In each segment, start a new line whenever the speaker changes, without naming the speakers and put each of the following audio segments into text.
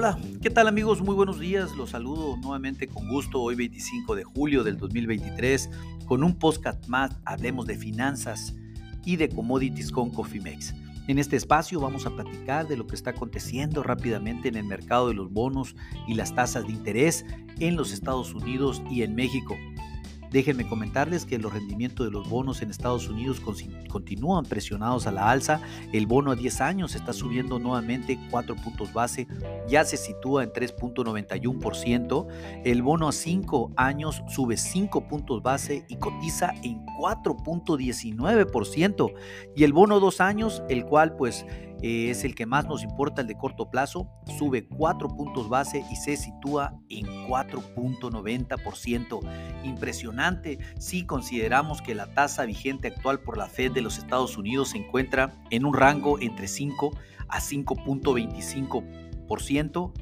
Hola, ¿qué tal amigos? Muy buenos días. Los saludo nuevamente con gusto hoy 25 de julio del 2023 con un podcast más. Hablemos de finanzas y de commodities con Cofimex. En este espacio vamos a platicar de lo que está aconteciendo rápidamente en el mercado de los bonos y las tasas de interés en los Estados Unidos y en México. Déjenme comentarles que los rendimientos de los bonos en Estados Unidos continúan presionados a la alza. El bono a 10 años está subiendo nuevamente 4 puntos base, ya se sitúa en 3.91%. El bono a 5 años sube 5 puntos base y cotiza en 4.19%. Y el bono a 2 años, el cual pues eh, es el que más nos importa, el de corto plazo, sube 4 puntos base y se sitúa en 4.90%. Impresionante si consideramos que la tasa vigente actual por la Fed de los Estados Unidos se encuentra en un rango entre 5 a 5.25%,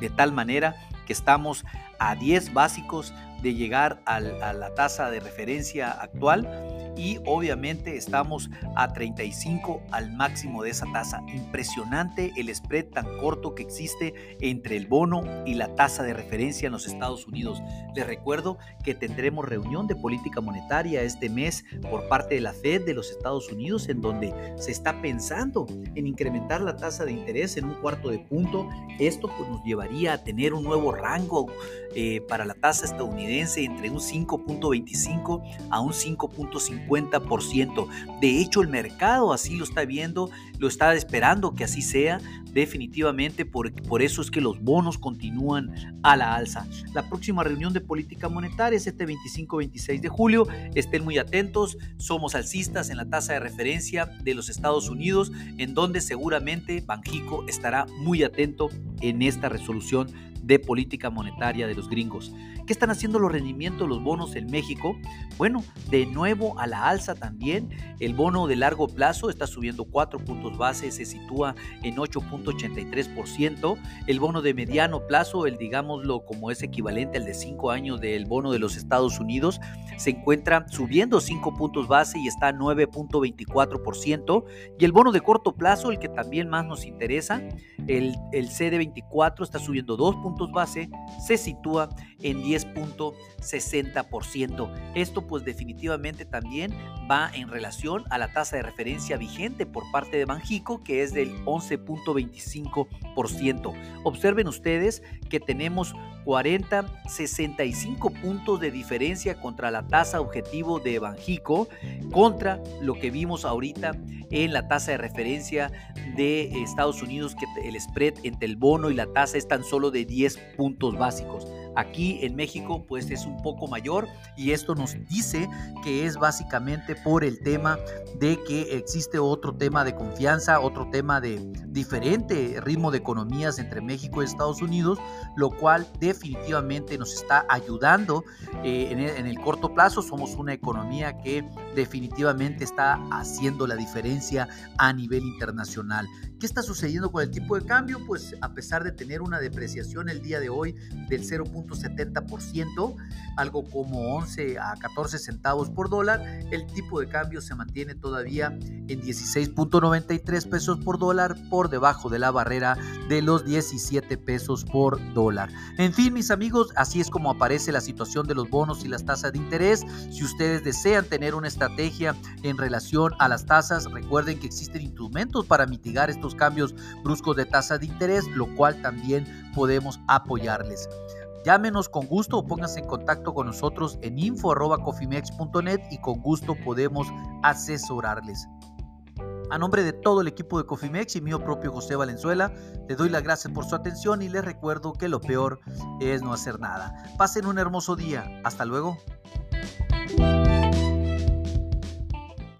de tal manera que estamos a 10 básicos de llegar a la tasa de referencia actual y obviamente estamos a 35 al máximo de esa tasa. Impresionante el spread tan corto que existe entre el bono y la tasa de referencia en los Estados Unidos. Les recuerdo que tendremos reunión de política monetaria este mes por parte de la Fed de los Estados Unidos en donde se está pensando en incrementar la tasa de interés en un cuarto de punto. Esto pues, nos llevaría a tener un nuevo rango eh, para la tasa estadounidense entre un 5.25 a un 5.50 de hecho, el mercado así lo está viendo, lo está esperando que así sea. Definitivamente, por, por eso es que los bonos continúan a la alza. La próxima reunión de política monetaria es este 25-26 de julio. Estén muy atentos. Somos alcistas en la tasa de referencia de los Estados Unidos, en donde seguramente Banjico estará muy atento en esta resolución de política monetaria de los gringos. ¿Qué están haciendo los rendimientos de los bonos en México? Bueno, de nuevo a la alza también. El bono de largo plazo está subiendo 4 puntos base, se sitúa en 8.83%. El bono de mediano plazo, el digámoslo como es equivalente al de 5 años del bono de los Estados Unidos, se encuentra subiendo 5 puntos base y está a 9.24%. Y el bono de corto plazo, el que también más nos interesa, el, el CD24 está subiendo 2 puntos base, se sitúa en 10.60%. Esto pues definitivamente también va en relación a la tasa de referencia vigente por parte de Banjico que es del 11.25%. Observen ustedes que tenemos 40, 65 puntos de diferencia contra la tasa objetivo de Banjico contra lo que vimos ahorita en la tasa de referencia de Estados Unidos que el spread entre el bono y la tasa es tan solo de 10 puntos básicos. Aquí en México pues es un poco mayor y esto nos dice que es básicamente por el tema de que existe otro tema de confianza, otro tema de diferente ritmo de economías entre México y Estados Unidos, lo cual definitivamente nos está ayudando eh, en, el, en el corto plazo. Somos una economía que definitivamente está haciendo la diferencia a nivel internacional. ¿Qué está sucediendo con el tipo de cambio? Pues a pesar de tener una depreciación el día de hoy del 0.70%, algo como 11 a 14 centavos por dólar, el tipo de cambio se mantiene todavía en 16.93 pesos por dólar por debajo de la barrera de los 17 pesos por dólar. En fin, mis amigos, así es como aparece la situación de los bonos y las tasas de interés. Si ustedes desean tener una estrategia en relación a las tasas, recuerden que existen instrumentos para mitigar estos cambios bruscos de tasa de interés, lo cual también podemos apoyarles. Llámenos con gusto o pónganse en contacto con nosotros en info.cofimex.net y con gusto podemos asesorarles. A nombre de todo el equipo de Cofimex y mío propio José Valenzuela, le doy las gracias por su atención y les recuerdo que lo peor es no hacer nada. Pasen un hermoso día. Hasta luego.